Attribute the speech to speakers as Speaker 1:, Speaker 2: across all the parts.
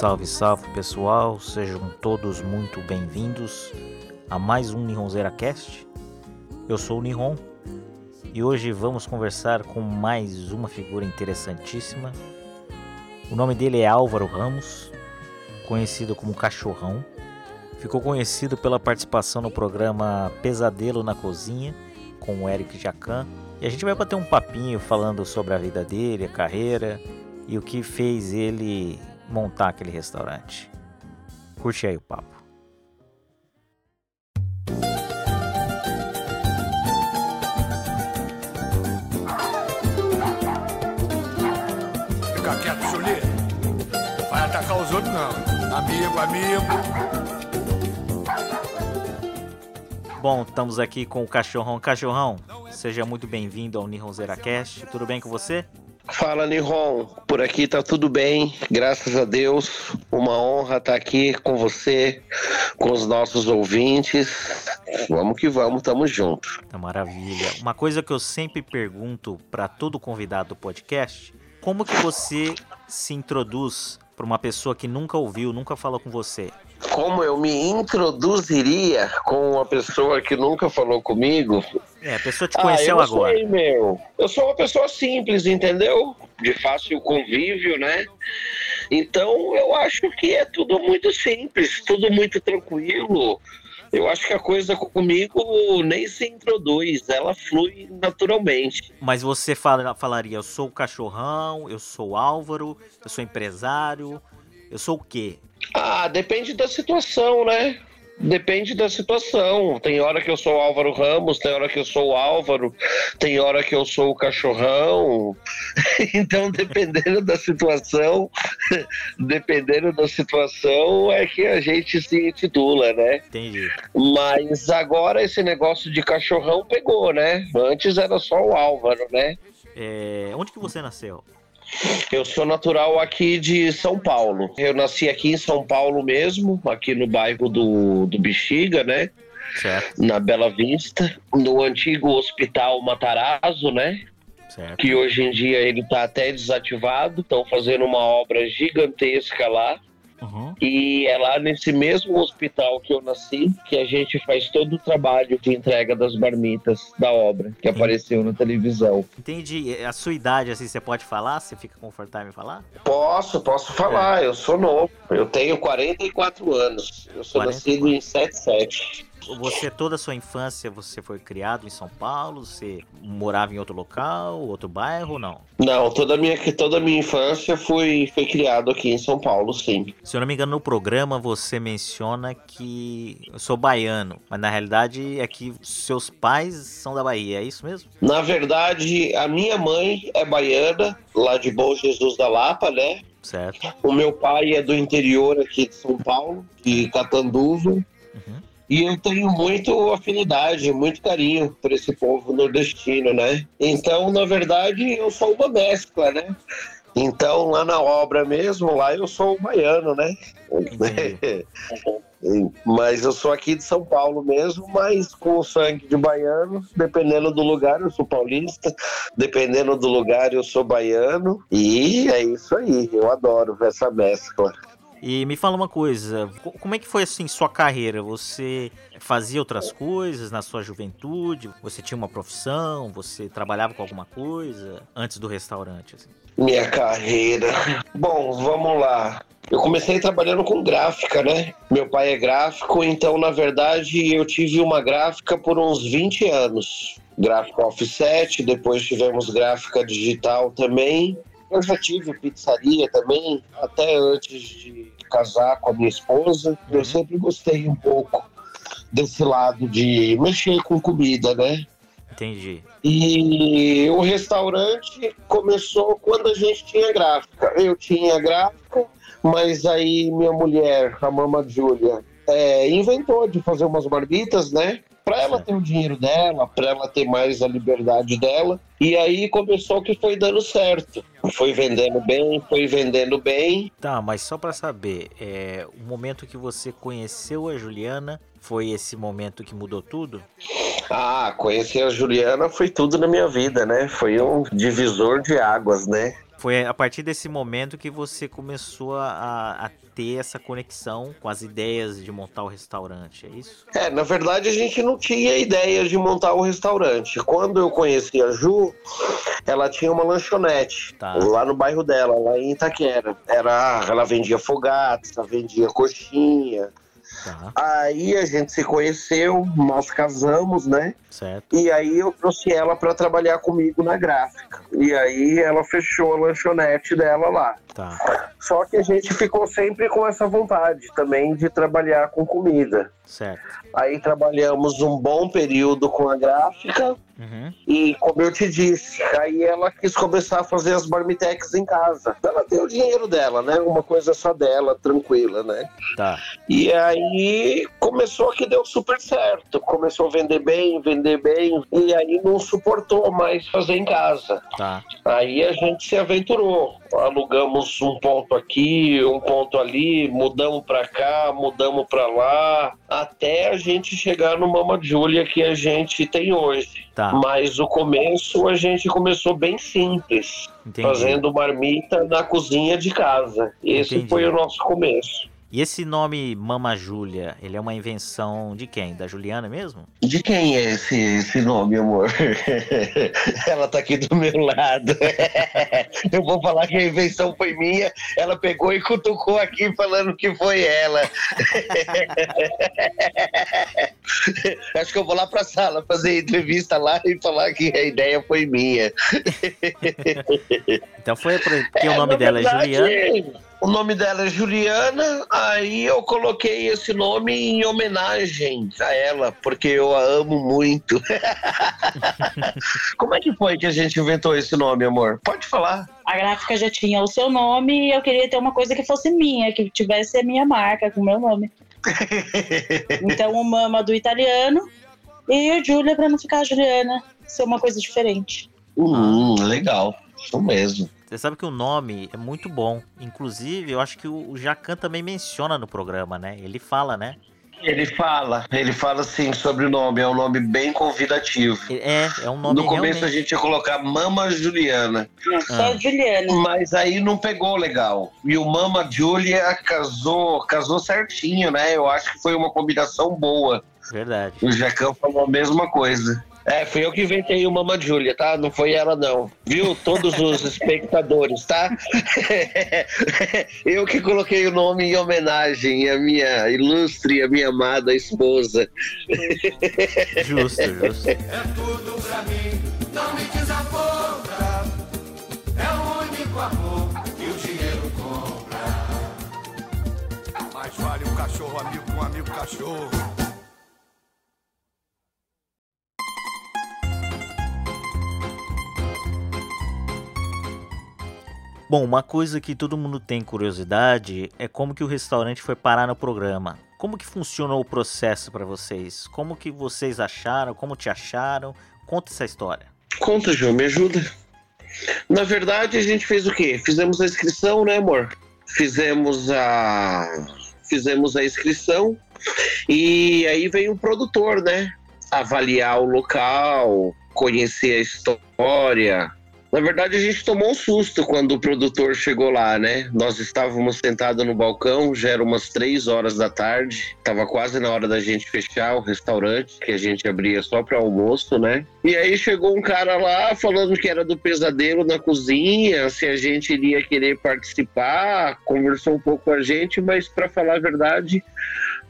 Speaker 1: Salve, salve pessoal, sejam todos muito bem-vindos a mais um Nihonzeira Cast. Eu sou o Nihon e hoje vamos conversar com mais uma figura interessantíssima. O nome dele é Álvaro Ramos, conhecido como Cachorrão. Ficou conhecido pela participação no programa Pesadelo na Cozinha com o Eric Jacan. E a gente vai bater um papinho falando sobre a vida dele, a carreira e o que fez ele montar aquele restaurante. Curte aí o papo.
Speaker 2: Fica quieto, Julie. Vai atacar os outros, não. Amigo, amigo.
Speaker 1: Bom, estamos aqui com o Cachorrão. Cachorrão, seja muito bem-vindo ao Nihon Zeracast. Tudo bem com você?
Speaker 3: Fala, Nihon. Por aqui tá tudo bem, graças a Deus. Uma honra estar aqui com você, com os nossos ouvintes. Vamos que vamos, tamo junto.
Speaker 1: Tá maravilha. Uma coisa que eu sempre pergunto para todo convidado do podcast, como que você se introduz para uma pessoa que nunca ouviu, nunca falou com você?
Speaker 3: Como eu me introduziria com uma pessoa que nunca falou comigo?
Speaker 1: É, a pessoa te conheceu
Speaker 3: ah, eu
Speaker 1: agora.
Speaker 3: Sei, meu. Eu sou uma pessoa simples, entendeu? De fácil convívio, né? Então eu acho que é tudo muito simples, tudo muito tranquilo. Eu acho que a coisa comigo nem se introduz, ela flui naturalmente.
Speaker 1: Mas você fala, falaria, eu sou o cachorrão, eu sou o Álvaro, eu sou empresário, eu sou o quê?
Speaker 3: Ah, depende da situação, né? Depende da situação. Tem hora que eu sou o Álvaro Ramos, tem hora que eu sou o Álvaro, tem hora que eu sou o cachorrão. Então, dependendo da situação, dependendo da situação, é que a gente se intitula, né?
Speaker 1: Entendi.
Speaker 3: Mas agora esse negócio de cachorrão pegou, né? Antes era só o Álvaro, né?
Speaker 1: É, onde que você nasceu?
Speaker 3: Eu sou natural aqui de São Paulo. Eu nasci aqui em São Paulo mesmo, aqui no bairro do, do Bexiga, né?
Speaker 1: Certo.
Speaker 3: Na Bela Vista, no antigo Hospital Matarazzo, né?
Speaker 1: Certo.
Speaker 3: Que hoje em dia ele tá até desativado. Estão fazendo uma obra gigantesca lá.
Speaker 1: Uhum.
Speaker 3: E é lá nesse mesmo hospital que eu nasci que a gente faz todo o trabalho de entrega das marmitas da obra que apareceu na televisão.
Speaker 1: Entendi. A sua idade, assim, você pode falar? Você fica confortável em falar?
Speaker 3: Posso, posso falar. Eu sou novo. Eu tenho 44 anos. Eu sou
Speaker 1: 40.
Speaker 3: nascido em 77.
Speaker 1: Você, toda a sua infância, você foi criado em São Paulo? Você morava em outro local, outro bairro ou não?
Speaker 3: Não, toda a minha, toda a minha infância foi, foi criado aqui em São Paulo, sim.
Speaker 1: Se eu não me engano, no programa você menciona que eu sou baiano, mas na realidade é que seus pais são da Bahia, é isso mesmo?
Speaker 3: Na verdade, a minha mãe é baiana, lá de Bom Jesus da Lapa, né?
Speaker 1: Certo.
Speaker 3: O meu pai é do interior aqui de São Paulo, de Catanduva.
Speaker 1: Uhum.
Speaker 3: E eu tenho muito afinidade, muito carinho por esse povo nordestino, né? Então, na verdade, eu sou uma mescla, né? Então, lá na obra mesmo, lá eu sou um baiano, né? Mas eu sou aqui de São Paulo mesmo, mas com o sangue de baiano, dependendo do lugar, eu sou paulista, dependendo do lugar, eu sou baiano. E é isso aí, eu adoro essa mescla.
Speaker 1: E me fala uma coisa, co- como é que foi assim sua carreira? Você fazia outras coisas na sua juventude? Você tinha uma profissão? Você trabalhava com alguma coisa antes do restaurante? assim?
Speaker 3: Minha carreira. Bom, vamos lá. Eu comecei trabalhando com gráfica, né? Meu pai é gráfico, então, na verdade, eu tive uma gráfica por uns 20 anos. Gráfica offset, depois tivemos gráfica digital também. Eu já tive pizzaria também, até antes de casar com a minha esposa. Eu sempre gostei um pouco desse lado de mexer com comida, né?
Speaker 1: Entendi.
Speaker 3: E o restaurante começou quando a gente tinha gráfica. Eu tinha gráfica, mas aí minha mulher, a Mama Júlia, é, inventou de fazer umas marmitas, né? Para ela ter o dinheiro dela, para ela ter mais a liberdade dela. E aí começou que foi dando certo. Foi vendendo bem, foi vendendo bem.
Speaker 1: Tá, mas só pra saber, é, o momento que você conheceu a Juliana foi esse momento que mudou tudo?
Speaker 3: Ah, conhecer a Juliana foi tudo na minha vida, né? Foi um divisor de águas, né?
Speaker 1: Foi a partir desse momento que você começou a, a, ter essa conexão com as ideias de montar o restaurante, é isso?
Speaker 3: É, na verdade a gente não tinha ideia de montar o restaurante. Quando eu conheci a Ju, ela tinha uma lanchonete tá. lá no bairro dela, lá em Itaquera. Era, ela vendia fogates, ela vendia coxinha, Tá. Aí a gente se conheceu, nós casamos, né?
Speaker 1: Certo.
Speaker 3: E aí eu trouxe ela para trabalhar comigo na gráfica. E aí ela fechou a lanchonete dela lá.
Speaker 1: Tá.
Speaker 3: Só que a gente ficou sempre com essa vontade também de trabalhar com comida.
Speaker 1: Certo.
Speaker 3: Aí trabalhamos um bom período com a gráfica. Uhum. E como eu te disse, aí ela quis começar a fazer as marmitex em casa. Ela tem o dinheiro dela, né? Uma coisa só dela, tranquila, né?
Speaker 1: Tá.
Speaker 3: E aí começou que deu super certo. Começou a vender bem, vender bem. E aí não suportou mais fazer em casa.
Speaker 1: Tá.
Speaker 3: Aí a gente se aventurou. Alugamos um ponto aqui, um ponto ali, mudamos para cá, mudamos para lá, até a gente chegar no Mama Julia que a gente tem hoje.
Speaker 1: Tá.
Speaker 3: Mas o começo a gente começou bem simples, Entendi. fazendo marmita na cozinha de casa. Esse Entendi. foi o nosso começo.
Speaker 1: E esse nome Mama Júlia, ele é uma invenção de quem? Da Juliana mesmo?
Speaker 3: De quem é esse, esse nome, amor? ela tá aqui do meu lado. Eu vou falar que a invenção foi minha. Ela pegou e cutucou aqui falando que foi ela. Acho que eu vou lá pra sala fazer entrevista lá e falar que a ideia foi minha.
Speaker 1: então foi porque é, o nome dela verdade, é Juliana?
Speaker 3: O nome dela é Juliana, aí eu coloquei esse nome em homenagem a ela, porque eu a amo muito. Como é que foi que a gente inventou esse nome, amor? Pode falar.
Speaker 4: A gráfica já tinha o seu nome e eu queria ter uma coisa que fosse minha, que tivesse a minha marca com o meu nome. então o Mama do italiano e a Júlia para não ficar a Juliana, ser uma coisa diferente.
Speaker 3: Hum, legal. Isso mesmo.
Speaker 1: Você sabe que o nome é muito bom. Inclusive, eu acho que o Jacan também menciona no programa, né? Ele fala, né?
Speaker 3: Ele fala, ele fala sim sobre o nome, é um nome bem convidativo.
Speaker 1: É, é um nome
Speaker 3: No começo realmente... a gente ia colocar Mama Juliana.
Speaker 4: Só ah. Juliana.
Speaker 3: Mas aí não pegou legal. E o Mama Julia casou, casou certinho, né? Eu acho que foi uma combinação boa.
Speaker 1: Verdade.
Speaker 3: O Jacan falou a mesma coisa. É, fui eu que inventei o Mama Júlia, tá? Não foi ela, não. Viu? Todos os espectadores, tá? eu que coloquei o nome em homenagem à minha ilustre, à minha amada esposa.
Speaker 1: justo, justo.
Speaker 2: É tudo pra mim, não me desaponta. É o único amor que o dinheiro compra. Mais vale um cachorro amigo com um amigo cachorro.
Speaker 1: Bom, uma coisa que todo mundo tem curiosidade é como que o restaurante foi parar no programa. Como que funcionou o processo para vocês? Como que vocês acharam? Como te acharam? Conta essa história.
Speaker 3: Conta, João, me ajuda. Na verdade, a gente fez o quê? Fizemos a inscrição, né, amor? Fizemos a fizemos a inscrição e aí veio o produtor, né? Avaliar o local, conhecer a história, na verdade, a gente tomou um susto quando o produtor chegou lá, né? Nós estávamos sentados no balcão, já era umas três horas da tarde, estava quase na hora da gente fechar o restaurante, que a gente abria só para almoço, né? E aí chegou um cara lá falando que era do pesadelo na cozinha, se a gente iria querer participar, conversou um pouco com a gente, mas para falar a verdade,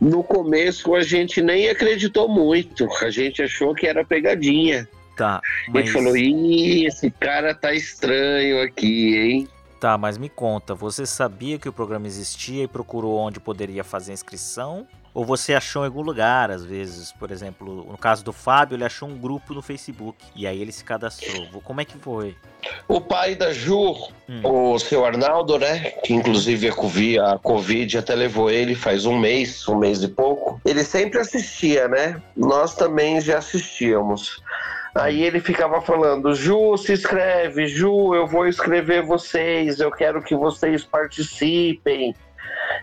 Speaker 3: no começo a gente nem acreditou muito, a gente achou que era pegadinha.
Speaker 1: Tá.
Speaker 3: Mas... Ele falou: Ih, esse cara tá estranho aqui, hein?
Speaker 1: Tá, mas me conta, você sabia que o programa existia e procurou onde poderia fazer a inscrição? Ou você achou em algum lugar, às vezes, por exemplo, no caso do Fábio, ele achou um grupo no Facebook e aí ele se cadastrou. Como é que foi?
Speaker 3: O pai da Ju, hum. o seu Arnaldo, né? Que inclusive a COVID, a Covid até levou ele faz um mês, um mês e pouco. Ele sempre assistia, né? Nós também já assistíamos. Aí ele ficava falando: Ju, se inscreve, Ju, eu vou escrever vocês, eu quero que vocês participem,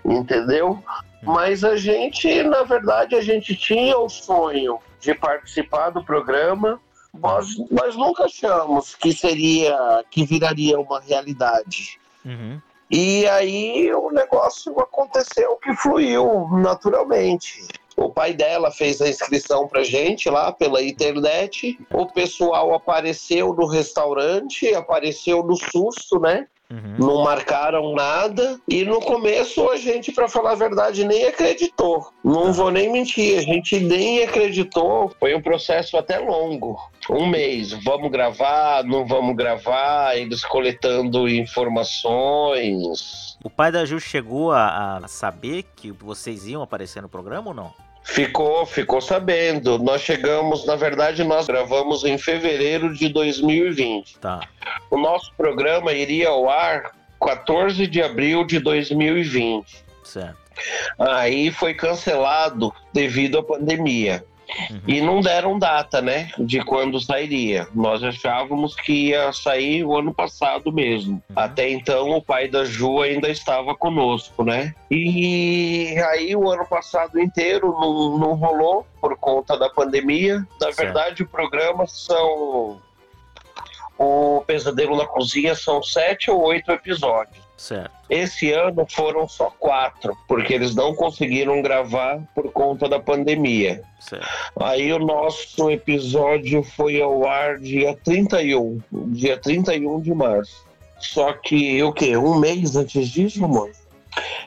Speaker 3: entendeu? Hum. Mas a gente, na verdade, a gente tinha o sonho de participar do programa, Nós, nós nunca achamos que seria, que viraria uma realidade.
Speaker 1: Uhum.
Speaker 3: E aí o negócio aconteceu que fluiu naturalmente. O pai dela fez a inscrição pra gente lá pela internet. O pessoal apareceu no restaurante, apareceu no susto, né?
Speaker 1: Uhum.
Speaker 3: Não marcaram nada. E no começo a gente, pra falar a verdade, nem acreditou. Não vou nem mentir, a gente nem acreditou. Foi um processo até longo. Um mês. Vamos gravar, não vamos gravar, eles coletando informações.
Speaker 1: O pai da Ju chegou a, a saber que vocês iam aparecer no programa ou não?
Speaker 3: Ficou, ficou sabendo. Nós chegamos, na verdade, nós gravamos em fevereiro de 2020.
Speaker 1: Tá.
Speaker 3: O nosso programa iria ao ar 14 de abril de 2020.
Speaker 1: Certo.
Speaker 3: Aí foi cancelado devido à pandemia.
Speaker 1: Uhum.
Speaker 3: E não deram data, né, de quando sairia. Nós achávamos que ia sair o ano passado mesmo. Até então o pai da Ju ainda estava conosco, né? E aí o ano passado inteiro não, não rolou por conta da pandemia. Na
Speaker 1: Certo.
Speaker 3: verdade, o programa são. O Pesadelo na Cozinha são sete ou oito episódios.
Speaker 1: Certo.
Speaker 3: Esse ano foram só quatro, porque eles não conseguiram gravar por conta da pandemia.
Speaker 1: Certo.
Speaker 3: Aí o nosso episódio foi ao ar dia 31, dia 31 de março. Só que o quê? Um mês antes disso, amor?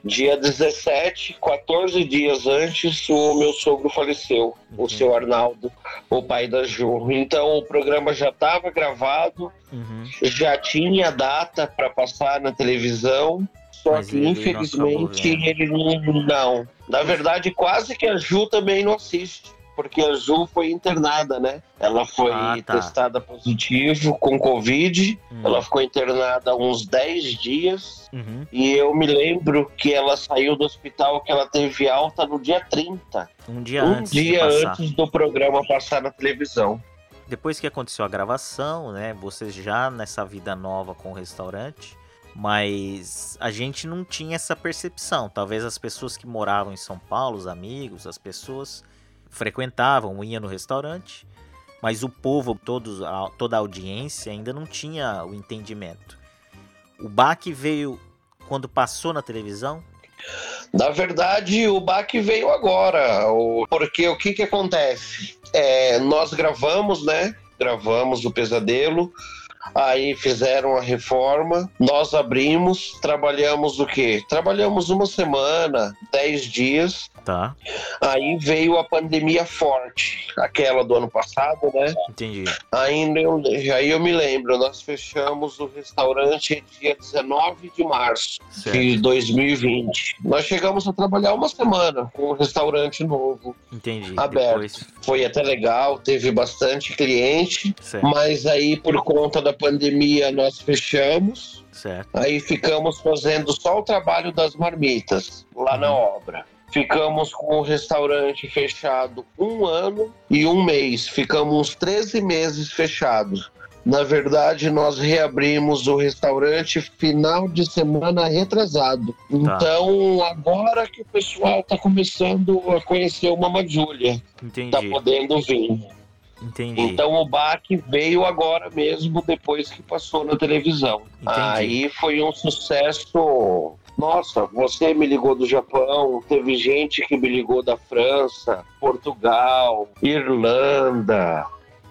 Speaker 3: Dia 17, 14 dias antes, o meu sogro faleceu, o
Speaker 1: Uhum.
Speaker 3: seu Arnaldo, o pai da Ju. Então o programa já estava gravado,
Speaker 1: Uhum.
Speaker 3: já tinha data para passar na televisão, só
Speaker 1: Mas
Speaker 3: que
Speaker 1: ele não
Speaker 3: infelizmente
Speaker 1: acabou vendo.
Speaker 3: ele não, não. Na verdade, quase que a Ju também não assiste, porque a Ju foi internada, né? Ela foi
Speaker 1: Ah, tá.
Speaker 3: testada positivo com Covid,
Speaker 1: Hum.
Speaker 3: ela ficou internada uns 10 dias.
Speaker 1: Uhum.
Speaker 3: E eu me lembro que ela saiu do hospital, que ela teve alta no dia 30.
Speaker 1: Um dia
Speaker 3: um
Speaker 1: antes
Speaker 3: dia antes do programa passar na televisão.
Speaker 1: Depois que aconteceu a gravação, né? Vocês já nessa vida nova com o restaurante, mas a gente não tinha essa percepção. Talvez as pessoas que moravam em São Paulo, os amigos, as pessoas frequentavam, iam no restaurante, mas o povo, todos, a- toda a audiência ainda não tinha o entendimento. O baque veio quando passou na televisão.
Speaker 3: Na verdade, o baque veio agora, porque o que que acontece? É, nós gravamos, né? Gravamos o Pesadelo, aí fizeram a reforma, nós abrimos, trabalhamos o quê? Trabalhamos uma semana, dez dias,
Speaker 1: Tá,
Speaker 3: aí veio a pandemia forte, aquela do ano passado, né?
Speaker 1: entendi.
Speaker 3: Ainda eu, aí eu me lembro, nós fechamos o restaurante dia 19 de março
Speaker 1: Certo,
Speaker 3: de 2020. Nós chegamos a trabalhar uma semana com o restaurante novo.
Speaker 1: entendi.
Speaker 3: aberto.
Speaker 1: Depois,
Speaker 3: Foi até legal, teve bastante cliente,
Speaker 1: certo,
Speaker 3: mas aí por conta da pandemia nós fechamos.
Speaker 1: certo.
Speaker 3: Aí ficamos fazendo só o trabalho das marmitas lá na obra. Ficamos com o restaurante fechado um ano e um mês. Ficamos uns 13 meses fechados. Na verdade, nós reabrimos o restaurante final de semana retrasado. Então, agora que o pessoal está começando a conhecer o Mama Júlia,
Speaker 1: Entendi,
Speaker 3: tá podendo vir.
Speaker 1: entendi.
Speaker 3: Então o baque veio agora mesmo, depois que passou na televisão.
Speaker 1: Entendi.
Speaker 3: Aí foi um sucesso. Nossa, você me ligou do Japão, teve gente que me ligou da França, Portugal, Irlanda.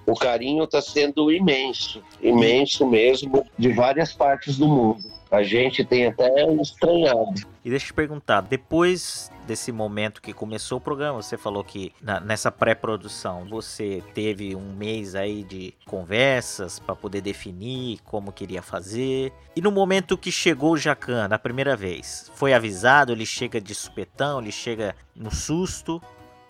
Speaker 3: O carinho está sendo imenso, imenso mesmo, de várias partes do mundo. A gente tem até estranhado.
Speaker 1: E deixa eu te perguntar, depois desse momento que começou o programa, você falou que na- nessa pré-produção você teve um mês aí de conversas para poder definir como queria fazer. E no momento que chegou o Jacan, na primeira vez, foi avisado, ele chega de supetão, ele chega no susto.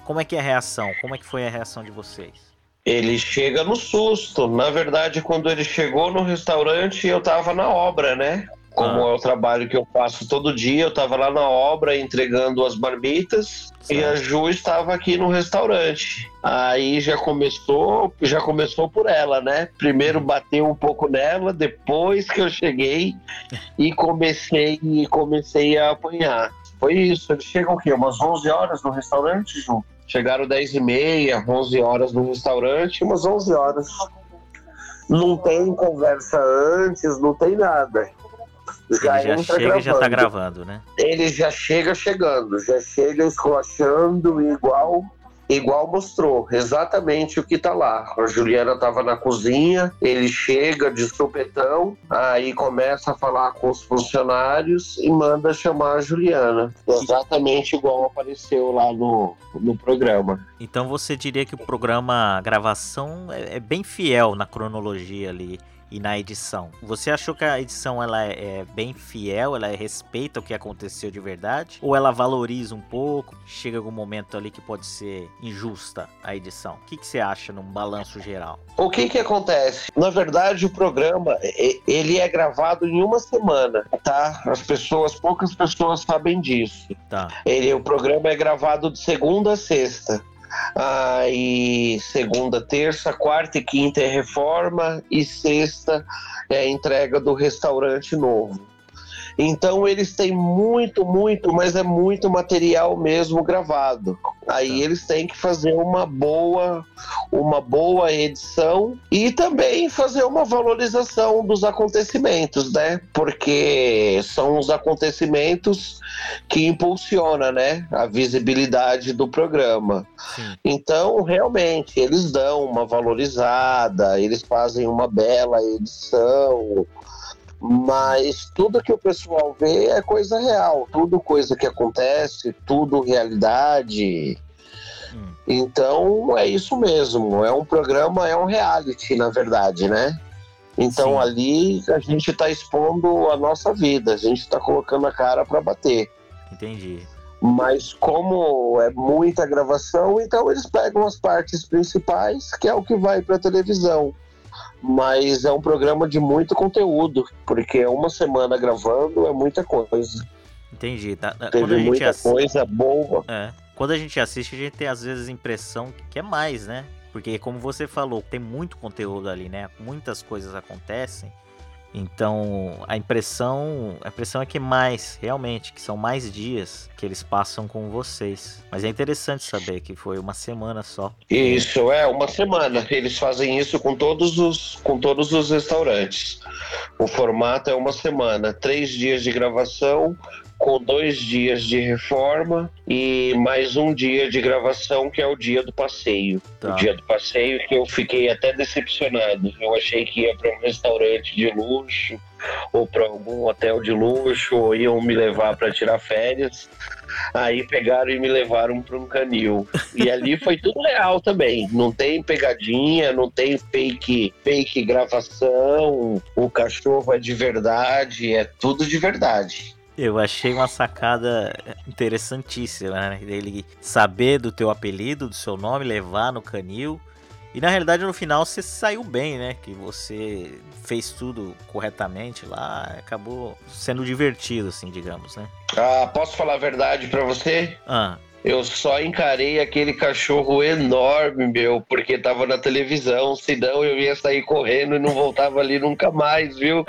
Speaker 1: Como é que é a reação? Como é que foi a reação de vocês?
Speaker 3: Ele chega no susto. Na verdade, quando ele chegou no restaurante, eu tava na obra, né? Como
Speaker 1: Ah.
Speaker 3: é o trabalho que eu faço todo dia, eu tava lá na obra entregando as marmitas e a
Speaker 1: Certo.
Speaker 3: Ju estava aqui no restaurante. Aí já começou, já começou por ela, né? Primeiro bateu um pouco nela, depois que eu cheguei e comecei e comecei a apanhar. Foi isso. Ele chega o quê? Umas 11 horas no restaurante, Ju? Chegaram 10 e meia, 11 horas no restaurante, umas 11 horas. Não tem conversa antes, não tem nada.
Speaker 1: Ele já chega e já tá gravando, né?
Speaker 3: Ele já chega chegando, já chega esculachando igual igual mostrou exatamente o que tá lá. A Juliana tava na cozinha, ele chega de supetão, aí começa a falar com os funcionários e manda chamar a Juliana. Exatamente igual apareceu lá no, no programa.
Speaker 1: Então você diria que o programa, a gravação, é, é bem fiel na cronologia ali e na edição. Você achou que a edição ela é, é bem fiel, ela respeita o que aconteceu de verdade? Ou ela valoriza um pouco? Chega algum momento ali que pode ser injusta a edição? O que, que você acha num balanço geral?
Speaker 3: O que que acontece? Na verdade, o programa ele é gravado em uma semana, tá? As pessoas, poucas pessoas sabem disso.
Speaker 1: Tá.
Speaker 3: Ele, o programa é gravado de segunda a sexta. Aí segunda, terça, quarta e quinta é reforma e sexta é entrega do restaurante novo. Então eles têm muito, muito, mas é muito material mesmo gravado. Aí tá. eles têm que fazer uma boa, uma boa edição e também fazer uma valorização dos acontecimentos, né? Porque são os acontecimentos que impulsiona, né, a visibilidade do programa. Sim. Então, realmente, eles dão uma valorizada, eles fazem uma bela edição, mas tudo que o pessoal vê é coisa real, tudo coisa que acontece, tudo realidade. Hum. Então é isso mesmo, é um programa, é um reality, na verdade, né? Então Sim. ali a gente está expondo a nossa vida, a gente está colocando a cara para bater.
Speaker 1: Entendi.
Speaker 3: Mas como é muita gravação, então eles pegam as partes principais, que é o que vai para televisão mas é um programa de muito conteúdo, porque uma semana gravando é muita coisa.
Speaker 1: Entendi. Tá,
Speaker 3: Teve muita assi... coisa boa.
Speaker 1: É. Quando a gente assiste, a gente tem às vezes a impressão que é mais, né? Porque como você falou, tem muito conteúdo ali, né? Muitas coisas acontecem. Então, a impressão, a impressão é que mais, realmente, que são mais dias que eles passam com vocês. Mas é interessante saber que foi uma semana só.
Speaker 3: Isso, é, uma semana. Eles fazem isso com todos os, com todos os restaurantes. O formato é uma semana, três dias de gravação, com dois dias de reforma e mais um dia de gravação, que é o dia do passeio. Tá. O dia do passeio que eu fiquei até decepcionado. Eu achei que ia para um restaurante de luxo ou para algum hotel de luxo, ou iam me levar para tirar férias. Aí pegaram e me levaram para um canil. E ali foi tudo real também. Não tem pegadinha, não tem fake, fake gravação. O cachorro é de verdade, é tudo de verdade.
Speaker 1: Eu achei uma sacada interessantíssima, né? Ele saber do teu apelido, do seu nome, levar no canil. E na realidade no final você saiu bem, né? Que você fez tudo corretamente lá, acabou sendo divertido, assim, digamos, né?
Speaker 3: Ah, posso falar a verdade para você?
Speaker 1: Ah.
Speaker 3: Eu só encarei aquele cachorro enorme, meu, porque tava na televisão, senão eu ia sair correndo e não voltava ali nunca mais, viu?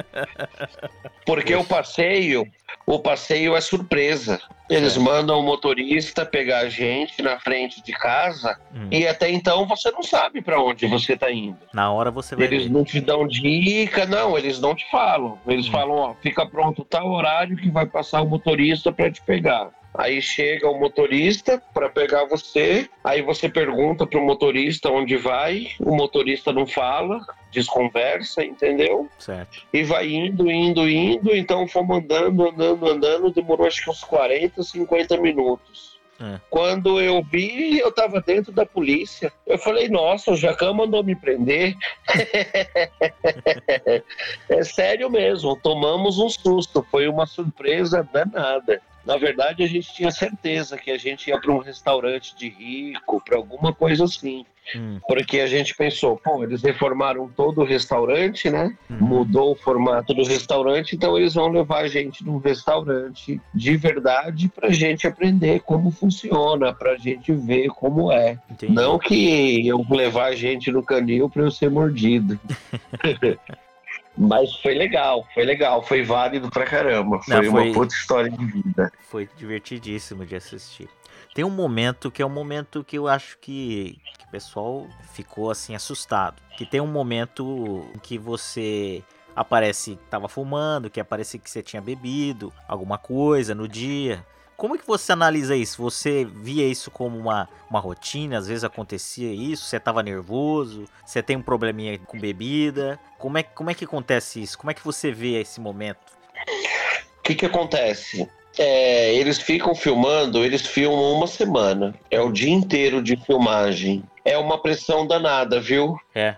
Speaker 3: Porque o passeio, o passeio é surpresa. Eles é. mandam o motorista pegar a gente na frente de casa hum. e até então você não sabe para onde você tá indo.
Speaker 1: Na hora você vai
Speaker 3: Eles ver. não te dão dica, não, eles não te falam. Eles hum. falam, ó, fica pronto tal horário que vai passar o motorista para te pegar. Aí chega o motorista para pegar você, aí você pergunta pro motorista onde vai, o motorista não fala, desconversa, entendeu?
Speaker 1: Certo.
Speaker 3: E vai indo, indo, indo, então fomos andando, andando, andando, demorou acho que uns 40, 50 minutos. É. Quando eu vi, eu tava dentro da polícia. Eu falei, nossa, o Jacão mandou me prender. é sério mesmo, tomamos um susto, foi uma surpresa danada. Na verdade, a gente tinha certeza que a gente ia para um restaurante de rico, para alguma coisa assim. Hum. Porque a gente pensou, pô, eles reformaram todo o restaurante, né? Hum. Mudou o formato do restaurante, então eles vão levar a gente num restaurante de verdade para a gente aprender como funciona, para a gente ver como é. Entendi. Não que eu levar a gente no canil para eu ser mordido. Mas foi legal, foi legal, foi válido pra caramba. Foi,
Speaker 1: Não, foi-
Speaker 3: uma puta história de vida.
Speaker 1: Foi divertidíssimo de assistir. Tem um momento que é um momento que eu acho que, que o pessoal ficou assim assustado. Que tem um momento em que você aparece que tava fumando, que aparece que você tinha bebido alguma coisa no dia. Como é que você analisa isso? Você via isso como uma, uma rotina? Às vezes acontecia isso? Você tava nervoso? Você tem um probleminha com bebida? Como é, como é que acontece isso? Como é que você vê esse momento?
Speaker 3: O que que acontece? É, eles ficam filmando, eles filmam uma semana. É o dia inteiro de filmagem. É uma pressão danada, viu?
Speaker 1: É.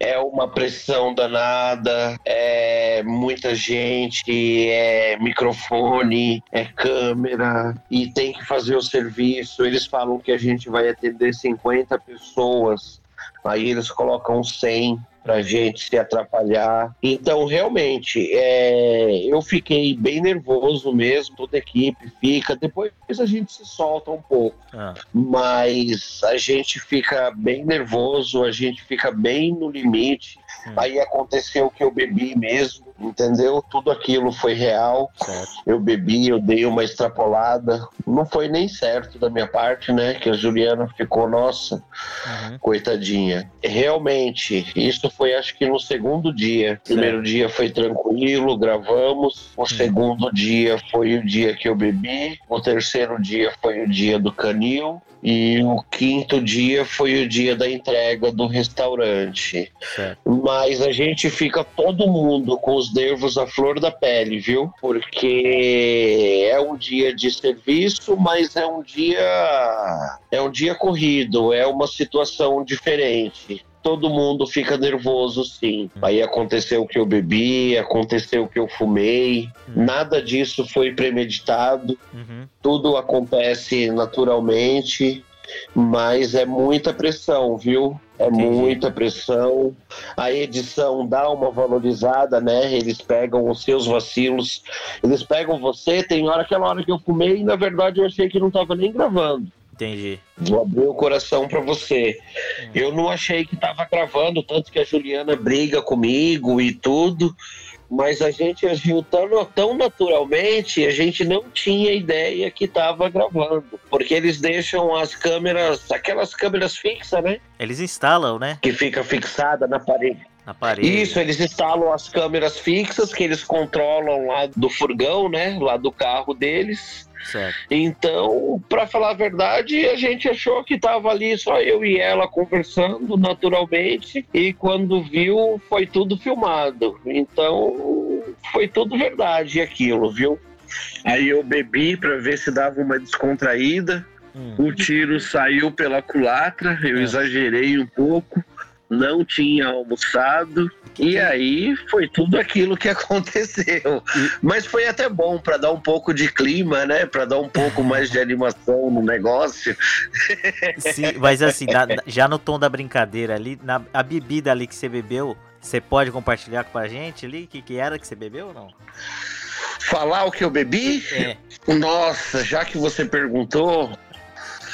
Speaker 3: É uma pressão danada, é muita gente, é microfone, é câmera e tem que fazer o serviço. Eles falam que a gente vai atender 50 pessoas, aí eles colocam 100 pra gente se atrapalhar. Então, realmente, é, eu fiquei bem nervoso mesmo, toda a equipe fica. Depois a gente se solta um pouco
Speaker 1: Ah,
Speaker 3: mas a gente fica bem nervoso, a gente fica bem no limite.
Speaker 1: Hum.
Speaker 3: Aí aconteceu que eu bebi mesmo, entendeu? Tudo aquilo foi real.
Speaker 1: certo.
Speaker 3: Eu bebi, eu dei uma extrapolada. Não foi nem certo da minha parte, né? Que a Juliana ficou, nossa,
Speaker 1: Uhum.
Speaker 3: coitadinha. Realmente, isso foi acho que no segundo dia. Primeiro dia foi tranquilo, gravamos. O segundo dia foi o dia que eu bebi. O terceiro dia foi o dia do canil. E o quinto dia foi o dia da entrega do restaurante.
Speaker 1: Certo.
Speaker 3: Mas a gente fica todo mundo com os nervos à flor da pele, viu? Porque é um dia de serviço, mas é um dia é um dia corrido, é uma situação diferente. Todo mundo fica nervoso, sim. Aí aconteceu que eu bebi, aconteceu que eu fumei. Nada disso foi premeditado
Speaker 1: Uhum.
Speaker 3: tudo acontece naturalmente, mas é muita pressão, viu? É
Speaker 1: Entendi.
Speaker 3: muita pressão. A edição dá uma valorizada, né? Eles pegam os seus vacilos, eles pegam você. Tem hora, aquela hora que eu fumei, e na verdade eu achei que não tava nem gravando.
Speaker 1: Entendi.
Speaker 3: Vou abrir o coração pra você. Eu não achei que tava gravando, tanto que a Juliana briga comigo e tudo, mas a gente agiu tão, tão naturalmente, a gente não tinha ideia que tava gravando. Porque eles deixam as câmeras, aquelas câmeras fixas, né?
Speaker 1: Eles instalam, né?
Speaker 3: Que fica fixada na parede.
Speaker 1: Na parede.
Speaker 3: Isso, eles instalam as câmeras fixas que eles controlam lá do furgão, né? Lá do carro deles.
Speaker 1: Certo.
Speaker 3: Então, para falar a verdade, a gente achou que tava ali só eu e ela conversando naturalmente e quando viu foi tudo filmado. Então, foi tudo verdade aquilo, viu? Aí eu bebi para ver se dava uma descontraída.
Speaker 1: Hum.
Speaker 3: O tiro saiu pela culatra, eu
Speaker 1: É.
Speaker 3: exagerei um pouco, não tinha almoçado. E aí foi tudo aquilo que aconteceu. Mas foi até bom para dar um pouco de clima, né? Para dar um pouco mais de animação no negócio.
Speaker 1: Sim, mas assim, na- já no tom da brincadeira ali, na, a bebida ali que você bebeu, você pode compartilhar com a gente ali? O que, que era que você bebeu ou não?
Speaker 3: Falar o que eu bebi?
Speaker 1: É.
Speaker 3: Nossa, já que você perguntou,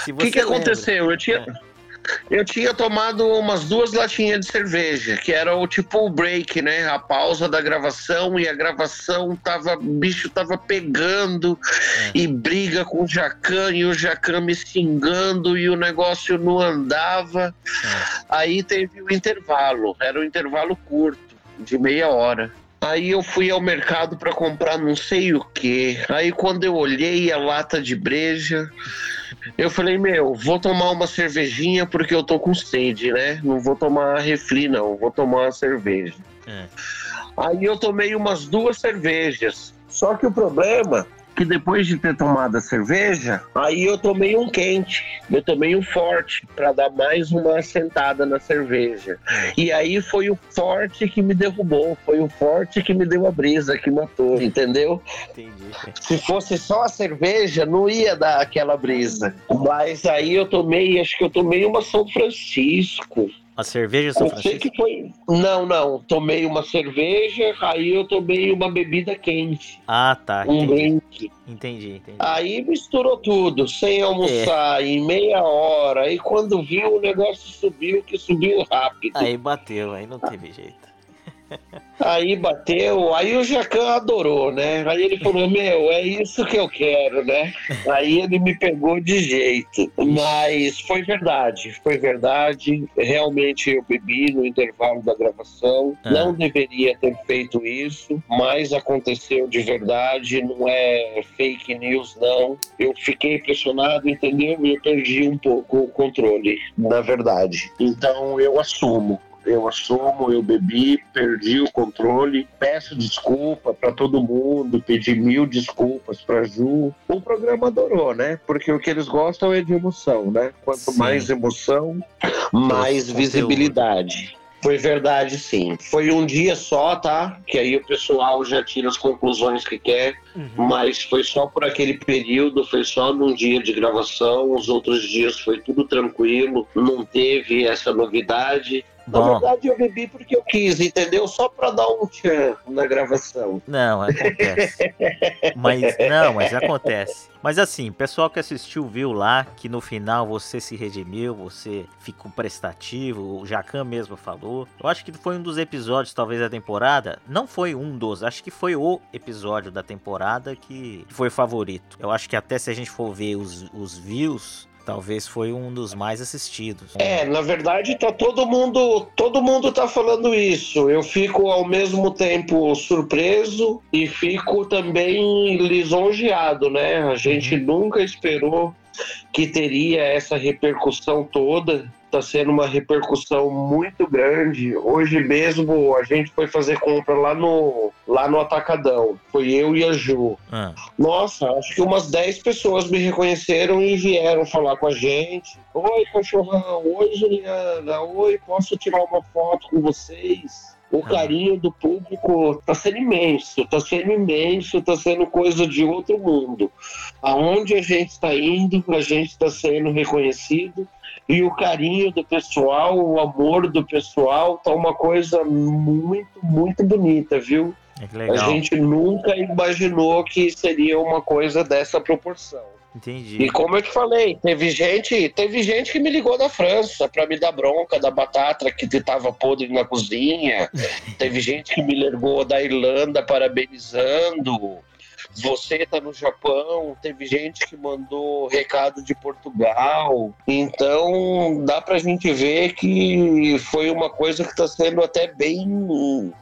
Speaker 3: o que, que aconteceu? Eu tinha, eu tinha tomado umas duas latinhas de cerveja, que era o tipo o break, né? A pausa da gravação e a gravação tava, o bicho tava pegando
Speaker 1: É.
Speaker 3: e briga com o Jacan e o Jacan me xingando e o negócio não andava.
Speaker 1: É.
Speaker 3: Aí teve o intervalo, era um intervalo curto, de meia hora. Aí eu fui ao mercado para comprar não sei o que. Aí quando eu olhei a lata de breja, eu falei, meu, vou tomar uma cervejinha porque eu tô com sede, né? Não vou tomar refri, não, vou tomar uma cerveja.
Speaker 1: É.
Speaker 3: Aí eu tomei umas duas cervejas. Só que o problema que depois de ter tomado a cerveja, aí eu tomei um quente, eu tomei um forte para dar mais uma assentada na cerveja. E aí foi o forte que me derrubou, foi o forte que me deu a brisa, que matou, entendeu?
Speaker 1: Entendi.
Speaker 3: Se fosse só a cerveja, não ia dar aquela brisa. Mas aí eu tomei, acho que eu tomei uma São Francisco.
Speaker 1: A cerveja São
Speaker 3: Eu sei que foi. Não, não. Tomei uma cerveja, aí eu tomei uma bebida quente.
Speaker 1: Ah, tá.
Speaker 3: Um
Speaker 1: Entendi.
Speaker 3: drink.
Speaker 1: Entendi, entendi.
Speaker 3: Aí misturou tudo, sem almoçar,
Speaker 1: É.
Speaker 3: em meia hora. E quando viu, o negócio subiu, que subiu rápido.
Speaker 1: Aí bateu, aí não teve jeito.
Speaker 3: Aí bateu, aí o Jacan adorou, né? Aí ele falou: Meu, é isso que eu quero, né? Aí ele me pegou de jeito. Mas foi verdade, foi verdade. Realmente eu bebi no intervalo da gravação.
Speaker 1: Ah.
Speaker 3: Não deveria ter feito isso, mas aconteceu de verdade. Não é fake news, não. Eu fiquei impressionado, entendeu? E eu perdi um pouco o controle, na verdade. Então eu assumo. Eu assumo, eu bebi, perdi o controle, peço desculpa para todo mundo, pedi mil desculpas para Ju. O programa adorou, né? Porque o que eles gostam é de emoção, né? Quanto
Speaker 1: Sim.
Speaker 3: mais emoção, mais
Speaker 1: conteúdo.
Speaker 3: visibilidade. Foi verdade, sim. Foi um dia só, tá? Que aí o pessoal já tira as conclusões que quer mas foi só por aquele período, foi só num dia de gravação, os outros dias foi tudo tranquilo, não teve essa novidade. Na
Speaker 1: Bom,
Speaker 3: verdade, eu bebi porque eu quis, entendeu? Só pra dar um tchan na gravação.
Speaker 1: não, acontece. Mas não, mas acontece. Mas assim, o pessoal que assistiu viu lá que no final você se redimiu, você ficou prestativo, o Jacan mesmo falou. Eu acho que foi um dos episódios, talvez, da temporada. Não foi um dos, acho que foi o episódio da temporada que foi favorito. Eu acho que até se a gente for ver os, os views, talvez foi um dos mais assistidos.
Speaker 3: É, na verdade, tá todo mundo, todo mundo tá falando isso. Eu fico ao mesmo tempo surpreso e fico também lisonjeado, né? A gente nunca esperou que teria essa repercussão toda. Tá sendo uma repercussão muito grande. Hoje mesmo a gente foi fazer compra lá no, lá no Atacadão. Foi eu e a Ju.
Speaker 1: Ah,
Speaker 3: Nossa, acho que umas 10 pessoas me reconheceram e vieram falar com a gente. Oi, cachorrão. Oi, Juliana. Oi, posso tirar uma foto com vocês? O carinho do público tá sendo imenso, tá sendo imenso, tá sendo coisa de outro mundo. Aonde a gente está indo, a gente está sendo reconhecido e o carinho do pessoal, o amor do pessoal, tá uma coisa muito, muito bonita, viu?
Speaker 1: é
Speaker 3: A gente nunca imaginou que seria uma coisa dessa proporção.
Speaker 1: Entendi.
Speaker 3: E como eu te falei, teve gente, teve gente que me ligou da França para me dar bronca da batata que estava podre na cozinha. teve gente que me ligou da Irlanda parabenizando. Você tá no Japão, teve gente que mandou recado de Portugal. Então, dá pra gente ver que foi uma coisa que tá sendo até bem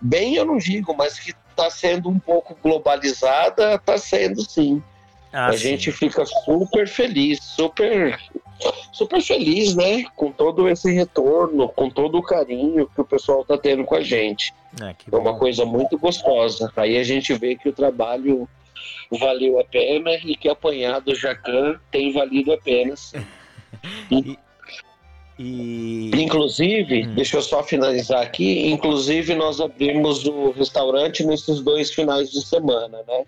Speaker 3: bem eu não digo, mas que tá sendo um pouco globalizada, tá sendo sim
Speaker 1: Ah,
Speaker 3: a
Speaker 1: sim.
Speaker 3: gente fica super feliz, super, super feliz, né? Com todo esse retorno, com todo o carinho que o pessoal tá tendo com a gente.
Speaker 1: É, que
Speaker 3: É uma
Speaker 1: bom.
Speaker 3: coisa muito gostosa. Aí a gente vê que o trabalho valeu a pena e que apanhar do Jacan tem valido a pena. sim.
Speaker 1: E.
Speaker 3: Inclusive,
Speaker 1: Hum.
Speaker 3: deixa eu só finalizar aqui. Inclusive, nós abrimos o restaurante nesses dois finais de semana, né?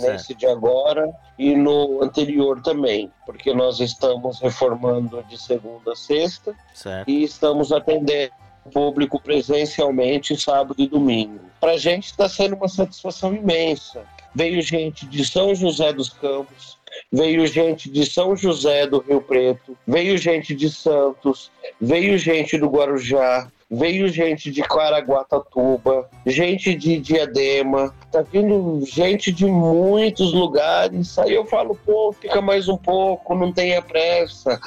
Speaker 3: Nesse de agora e no anterior também, porque nós estamos reformando de segunda a sexta
Speaker 1: Certo.
Speaker 3: e estamos atendendo o público presencialmente sábado e domingo. Para a gente está sendo uma satisfação imensa. Veio gente de São José dos Campos, veio gente de São José do Rio Preto, veio gente de Santos, veio gente do Guarujá, veio gente de Caraguatatuba, gente de Diadema, tá vindo gente de muitos lugares. Aí eu falo, pô, fica mais um pouco, não tenha pressa.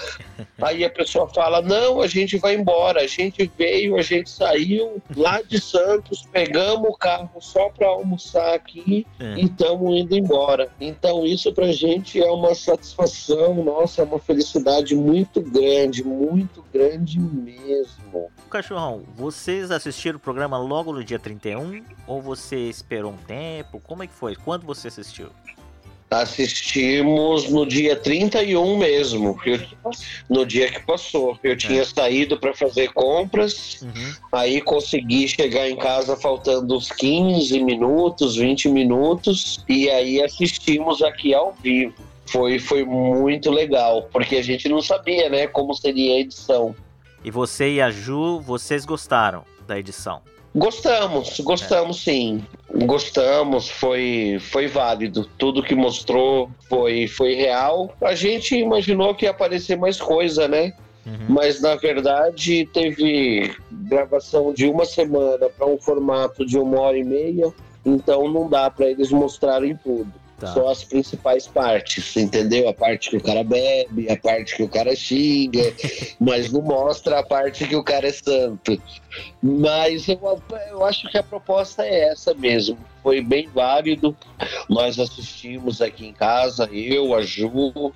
Speaker 3: Aí a pessoa fala, não, a gente vai embora. A gente veio, a gente saiu lá de Santos, pegamos o carro só para almoçar aqui
Speaker 1: É.
Speaker 3: e estamos indo embora. Então isso pra gente é uma satisfação, nossa, é uma felicidade muito grande, muito grande mesmo.
Speaker 1: Cachorrão, vocês assistiram o programa logo no dia 31? Ou você esperou um tempo? Como é que foi? Quando você assistiu?
Speaker 3: Assistimos no dia 31 mesmo, eu- no dia que passou. Eu tinha saído para fazer compras,
Speaker 1: Uhum.
Speaker 3: aí consegui chegar em casa faltando uns 15 minutos, 20 minutos, e aí assistimos aqui ao vivo. Foi, foi muito legal, porque a gente não sabia, né, como seria a edição.
Speaker 1: E você e a Ju, vocês gostaram da edição?
Speaker 3: Gostamos, gostamos sim. Gostamos, foi, foi válido. Tudo que mostrou foi, foi real. A gente imaginou que ia aparecer mais coisa, né?
Speaker 1: Uhum.
Speaker 3: mas na verdade teve gravação de uma semana para um formato de uma hora e meia, então não dá para eles mostrarem tudo.
Speaker 1: Tá.
Speaker 3: Só as principais partes, entendeu? A parte que o cara bebe, a parte que o cara xinga, mas não mostra a parte que o cara é santo. Mas eu, eu acho que a proposta é essa mesmo. Foi bem válido. Nós assistimos aqui em casa, eu, a Ju,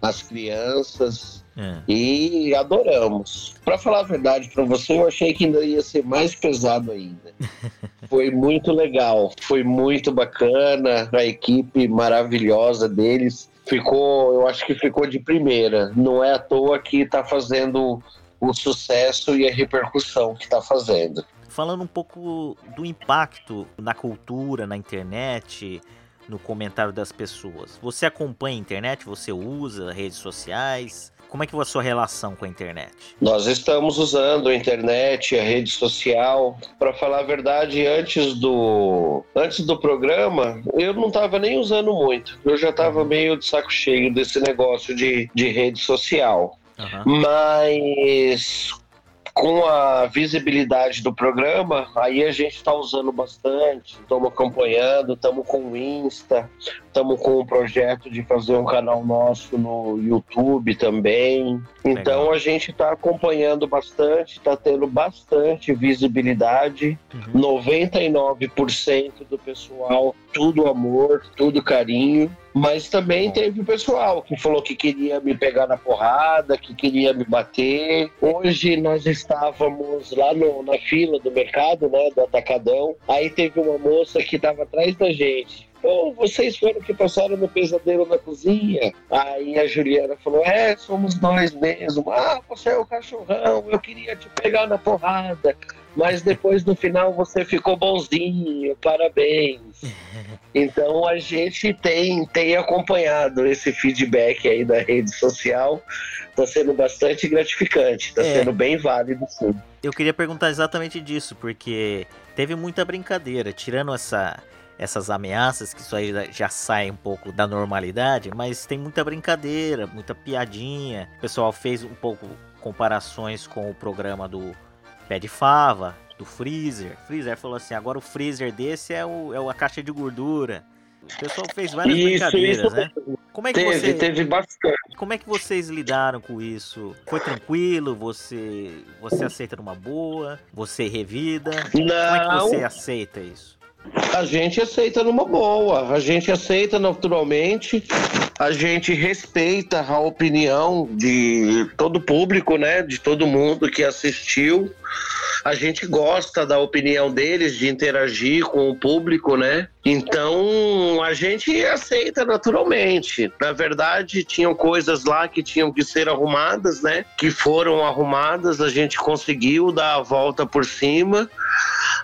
Speaker 3: as crianças,
Speaker 1: É.
Speaker 3: e adoramos. Pra falar a verdade pra você, eu achei que ainda ia ser mais pesado ainda. Foi muito legal, foi muito bacana, a equipe maravilhosa deles ficou, eu acho que ficou de primeira. Não é à toa que tá fazendo o sucesso e a repercussão que tá fazendo.
Speaker 1: Falando um pouco do impacto na cultura, na internet, no comentário das pessoas. Você acompanha a internet? Você usa redes sociais? Como é que foi a sua relação com a internet?
Speaker 3: Nós estamos usando a internet, a rede social. Para falar a verdade, antes do antes do programa, eu não estava nem usando muito. Eu já estava meio de saco cheio desse negócio de, de rede social.
Speaker 1: Aham.
Speaker 3: Mas com a visibilidade do programa, aí a gente está usando bastante, estamos acompanhando, estamos com o Insta, estamos com o projeto de fazer um canal nosso no YouTube também. Então
Speaker 1: Legal.
Speaker 3: a gente está acompanhando bastante, está tendo bastante visibilidade.
Speaker 1: Uhum.
Speaker 3: 99% do pessoal, tudo amor, tudo carinho. Mas também teve o pessoal que falou que queria me pegar na porrada, que queria me bater. Hoje nós estávamos lá no- na fila do mercado, né, do Atacadão. Aí teve uma moça que estava atrás da gente. Pô, vocês foram que passaram no pesadelo na cozinha? Aí a Juliana falou: É, somos nós mesmo. Ah, você é o cachorrão, eu queria te pegar na porrada. Mas depois no final você ficou bonzinho, parabéns. Então a gente tem, tem acompanhado esse feedback aí da rede social. Está sendo bastante gratificante, está
Speaker 1: É.
Speaker 3: sendo bem válido sim.
Speaker 1: Eu queria perguntar exatamente disso, porque teve muita brincadeira, tirando essa, essas ameaças, que isso aí já- sai um pouco da normalidade, mas tem muita brincadeira, muita piadinha. O pessoal fez um pouco comparações com o programa do Pé de Fava, do Freezer. Freezer falou assim: agora o freezer desse é, o, é o- a caixa de gordura. O pessoal fez várias brincadeiras, né? Como é que
Speaker 3: Teve,
Speaker 1: você.
Speaker 3: teve bastante.
Speaker 1: Como é que vocês lidaram com isso? Foi tranquilo? Você você aceita numa boa? Você revida? Como é que
Speaker 3: Não,
Speaker 1: você aceita isso?
Speaker 3: A gente aceita numa boa, a gente aceita naturalmente, a gente respeita a opinião de todo o público, né? De todo mundo que assistiu. A gente gosta da opinião deles, de interagir com o público, né? Então a gente aceita naturalmente. Na verdade, tinham coisas lá que tinham que ser arrumadas, né? Que foram arrumadas, a gente conseguiu dar a volta por cima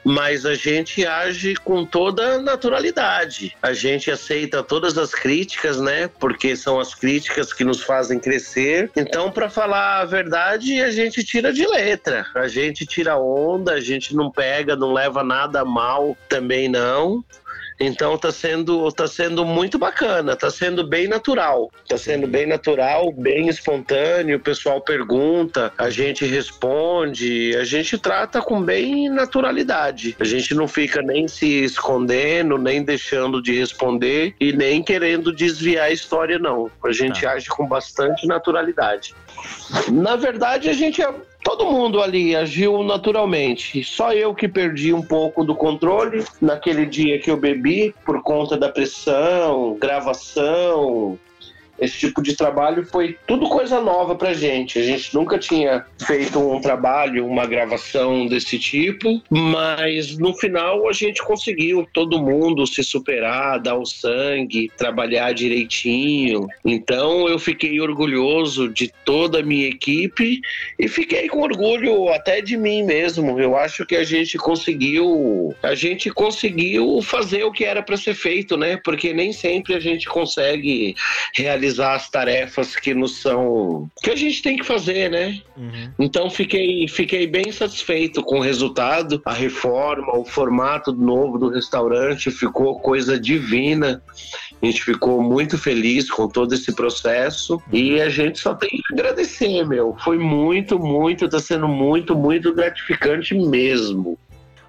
Speaker 3: mas a gente age com toda naturalidade. A gente aceita todas as críticas, né? Porque são as críticas que nos fazem crescer. Então, para falar a verdade, a gente tira de letra. A gente tira onda, a gente não pega, não leva nada mal também não. Então tá sendo, tá sendo muito bacana, tá sendo bem natural. Tá sendo bem natural, bem espontâneo, o pessoal pergunta, a gente responde, a gente trata com bem naturalidade. A gente não fica nem se escondendo, nem deixando de responder e nem querendo desviar a história, não. A gente
Speaker 1: Tá.
Speaker 3: age com bastante naturalidade. Na verdade, a gente é Todo mundo ali agiu naturalmente. Só eu que perdi um pouco do controle naquele dia que eu bebi, por conta da pressão, gravação. Esse tipo de trabalho foi tudo coisa nova pra gente. A gente nunca tinha feito um trabalho, uma gravação desse tipo, mas no final a gente conseguiu todo mundo se superar, dar o sangue, trabalhar direitinho. Então eu fiquei orgulhoso de toda a minha equipe e fiquei com orgulho até de mim mesmo. Eu acho que a gente conseguiu, a gente conseguiu fazer o que era para ser feito, né? Porque nem sempre a gente consegue realizar realizar as tarefas que nos são que a gente tem que fazer, né?
Speaker 1: Uhum.
Speaker 3: Então fiquei, fiquei bem satisfeito com o resultado, a reforma, o formato novo do restaurante ficou coisa divina. A gente ficou muito feliz com todo esse processo e a gente só tem que agradecer, meu. Foi muito, muito, tá sendo muito, muito gratificante mesmo.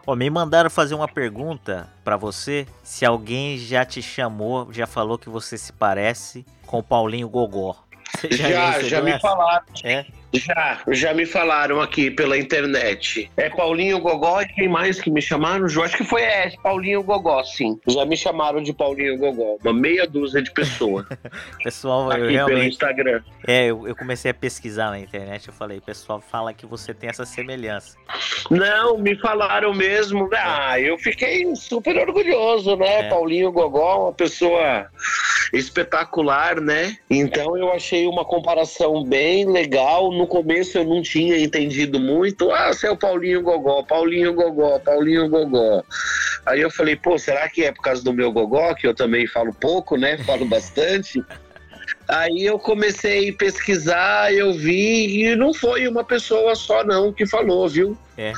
Speaker 1: Ó, me mandaram fazer uma pergunta pra você. Se alguém já te chamou, já falou que você se parece com o Paulinho Gogó. Você
Speaker 3: Já, já,
Speaker 1: recebeu
Speaker 3: me falaram.
Speaker 1: É?
Speaker 3: Já, já me falaram aqui pela internet. É Paulinho Gogó e quem mais que me chamaram? Eu acho que foi é, Paulinho Gogó, sim. Já me chamaram de Paulinho Gogó. Uma meia dúzia de pessoas
Speaker 1: Pessoal, eu
Speaker 3: aqui pelo
Speaker 1: realmente.
Speaker 3: Instagram.
Speaker 1: É, eu, eu comecei a pesquisar na internet. Eu falei, pessoal, fala que você tem essa semelhança.
Speaker 3: Não, me falaram mesmo. Ah, eu fiquei super orgulhoso, né?
Speaker 1: É.
Speaker 3: Paulinho Gogó, uma pessoa espetacular, né? Então eu achei uma comparação bem legal. No começo eu não tinha entendido muito. Ah, você é o Paulinho Gogó, Paulinho Gogó, Paulinho Gogó. Aí eu falei, pô, será que é por causa do meu gogó, que eu também falo pouco, né? Falo bastante. Aí eu comecei a pesquisar, eu vi, e não foi uma pessoa só não que falou, viu?
Speaker 1: É.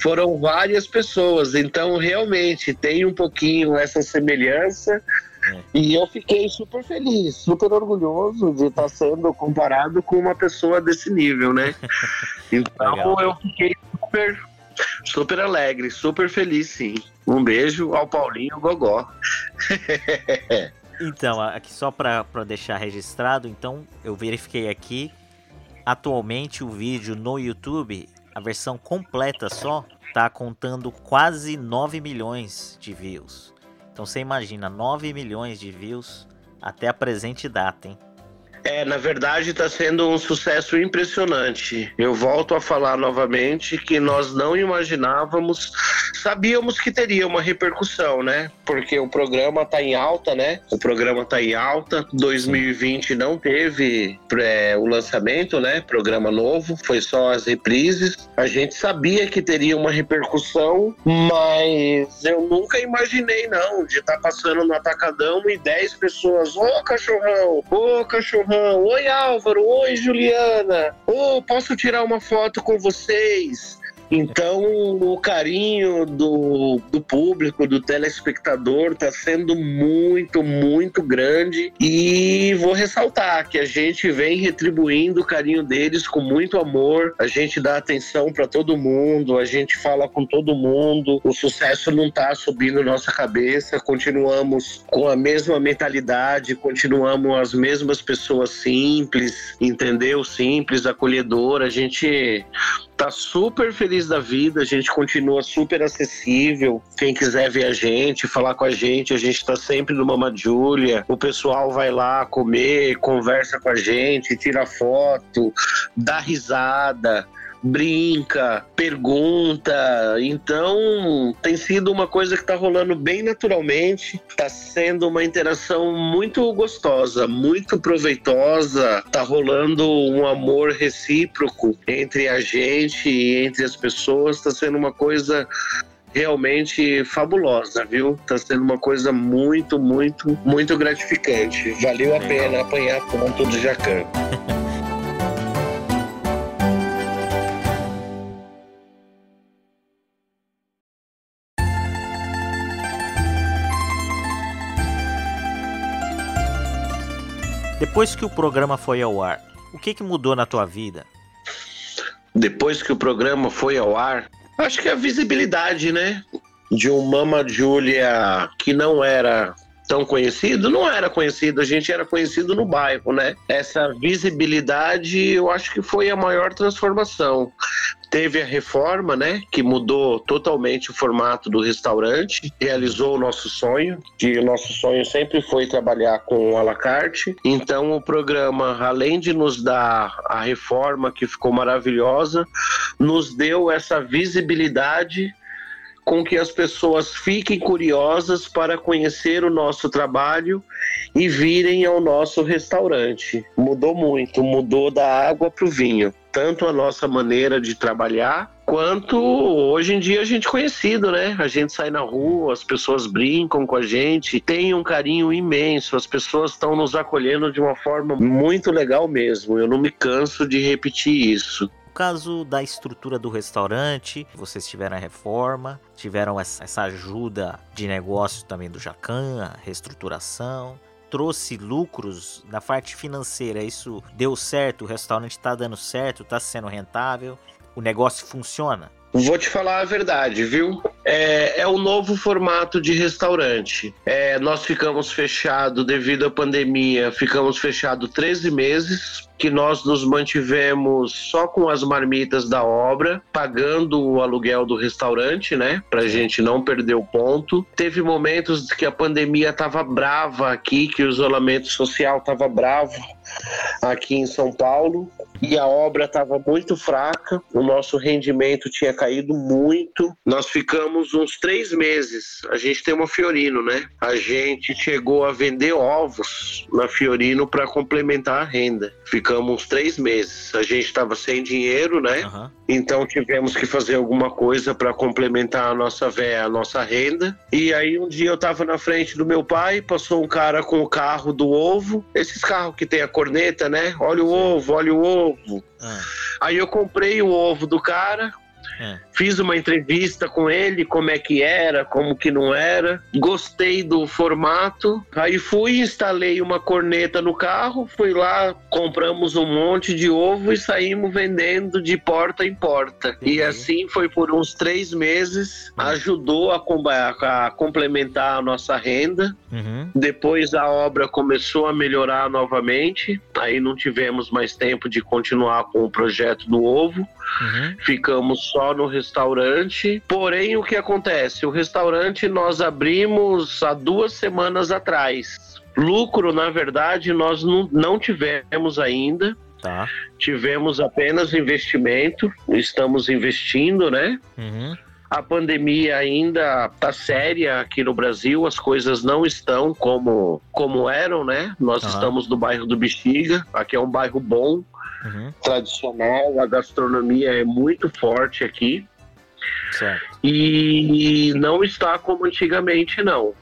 Speaker 3: Foram várias pessoas, então realmente tem um pouquinho essa semelhança.
Speaker 1: É.
Speaker 3: E eu fiquei super feliz, super orgulhoso de estar sendo comparado com uma pessoa desse nível, né? Então
Speaker 1: Legal.
Speaker 3: eu fiquei super, super alegre, super feliz, sim. Um beijo ao Paulinho Gogó.
Speaker 1: Então, aqui só pra deixar registrado, então eu verifiquei aqui. Atualmente o vídeo no YouTube, a versão completa só, tá contando quase 9 milhões de views. Então você imagina, 9 milhões de views até a presente data, hein?
Speaker 3: É, na verdade está sendo um sucesso impressionante. Eu volto a falar novamente que nós não imaginávamos, sabíamos que teria uma repercussão, né? Porque o programa está em alta, né? O programa está em alta. 2020 não teve é, o lançamento, né? Programa novo, foi só as reprises. A gente sabia que teria uma repercussão, mas eu nunca imaginei não de estar passando no atacadão e 10 pessoas, ô cachorrão, ô cachorrão, oi Álvaro, oi Juliana, ô posso tirar uma foto com vocês? Então, o carinho do, do público, do telespectador, está sendo muito, muito grande. E vou ressaltar que a gente vem retribuindo o carinho deles com muito amor. A gente dá atenção para todo mundo, a gente fala com todo mundo. O sucesso não está subindo nossa cabeça. Continuamos com a mesma mentalidade, continuamos as mesmas pessoas simples, entendeu? Simples, acolhedor. A gente tá super feliz da vida, a gente continua super acessível. Quem quiser ver a gente, falar com a gente, a gente tá sempre no Mama Júlia. O pessoal vai lá comer, conversa com a gente, tira foto, dá risada. Brinca, pergunta, então tem sido uma coisa que tá rolando bem naturalmente, tá sendo uma interação muito gostosa, muito proveitosa, tá rolando um amor recíproco entre a gente e entre as pessoas, tá sendo uma coisa realmente fabulosa, viu? Tá sendo uma coisa muito, muito, muito gratificante. Valeu a pena apanhar ponto do Jacan.
Speaker 1: Depois que o programa foi ao ar, o que, que mudou na tua vida?
Speaker 3: depois que o programa foi ao ar, acho que a visibilidade, né? De um Mama Júlia que não era tão conhecido, não era conhecido, a gente era conhecido no bairro, né? Essa visibilidade eu acho que foi a maior transformação. Teve a reforma, né, que mudou totalmente o formato do restaurante, realizou o nosso sonho, que o nosso sonho sempre foi trabalhar com a la carte. Então o programa, além de nos dar a reforma que ficou maravilhosa, nos deu essa visibilidade com que as pessoas fiquem curiosas para conhecer o nosso trabalho e virem ao nosso restaurante. Mudou muito, mudou da água para o vinho. Tanto a nossa maneira de trabalhar, quanto hoje em dia a gente conhecido, né? A gente sai na rua, as pessoas brincam com a gente, tem um carinho imenso, as pessoas estão nos acolhendo de uma forma muito legal mesmo. Eu não me canso de repetir isso.
Speaker 1: Caso da estrutura do restaurante, vocês tiveram a reforma, tiveram essa ajuda de negócio também do Jacan, a reestruturação trouxe lucros na parte financeira, isso deu certo, o restaurante está dando certo, está sendo rentável, o negócio funciona?
Speaker 3: Vou te falar a verdade, viu? É, é o novo formato de restaurante. É, nós ficamos fechados devido à pandemia, ficamos fechados 13 meses, que nós nos mantivemos só com as marmitas da obra, pagando o aluguel do restaurante, né? Pra gente não perder o ponto. Teve momentos que a pandemia tava brava aqui, que o isolamento social tava bravo aqui em São Paulo e a obra estava muito fraca, o nosso rendimento tinha caído muito. Nós ficamos uns três meses. A gente tem uma Fiorino, né? A gente chegou a vender ovos na Fiorino para complementar a renda. Ficamos uns três meses. A gente estava sem dinheiro, né? Uhum. Então tivemos que fazer alguma coisa para complementar a nossa a nossa renda. E aí um dia eu estava na frente do meu pai, passou um cara com o carro do ovo, esses carros que tem a corneta, né? Olha o Sim. ovo, olha o ovo. Ah. Aí eu comprei o ovo do cara, é. Fiz uma entrevista com ele, como é que era, como que não era. Gostei do formato. Aí fui, instalei uma corneta no carro, fui lá, compramos um monte de ovo e saímos vendendo de porta em porta. Uhum. E assim foi por uns três meses. Uhum. Ajudou a, a, complementar a nossa renda. Uhum. Depois a obra começou a melhorar novamente. Aí não tivemos mais tempo de continuar com o projeto do ovo. Uhum. Ficamos só no restaurante. Porém, o que acontece? O restaurante nós abrimos há duas semanas atrás. Lucro, na verdade, nós não, não tivemos ainda. Tá. Tivemos apenas investimento, estamos investindo, né? Uhum. A pandemia ainda está séria aqui no Brasil, as coisas não estão como, como eram, né? Nós uhum. estamos no bairro do Bexiga, aqui é um bairro bom, uhum. tradicional, a gastronomia é muito forte aqui. Certo. E não está como antigamente, não.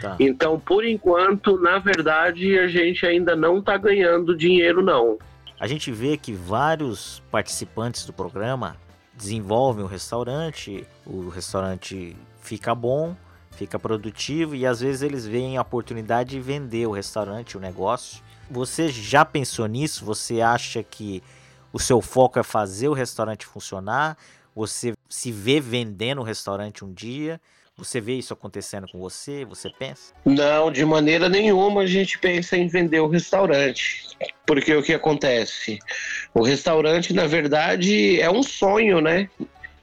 Speaker 3: Tá. Então, por enquanto, na verdade, a gente ainda não está ganhando dinheiro, não.
Speaker 1: A gente vê que vários participantes do programa desenvolvem o restaurante, o restaurante fica bom, fica produtivo e às vezes eles veem a oportunidade de vender o restaurante, o negócio você já pensou nisso? Você acha que o seu foco é fazer o restaurante funcionar? Você se vê vendendo o restaurante um dia? Você vê isso acontecendo com você? Você pensa?
Speaker 3: Não, de maneira nenhuma a gente pensa em vender o restaurante. Porque o que acontece? O restaurante, na verdade, é um sonho, né?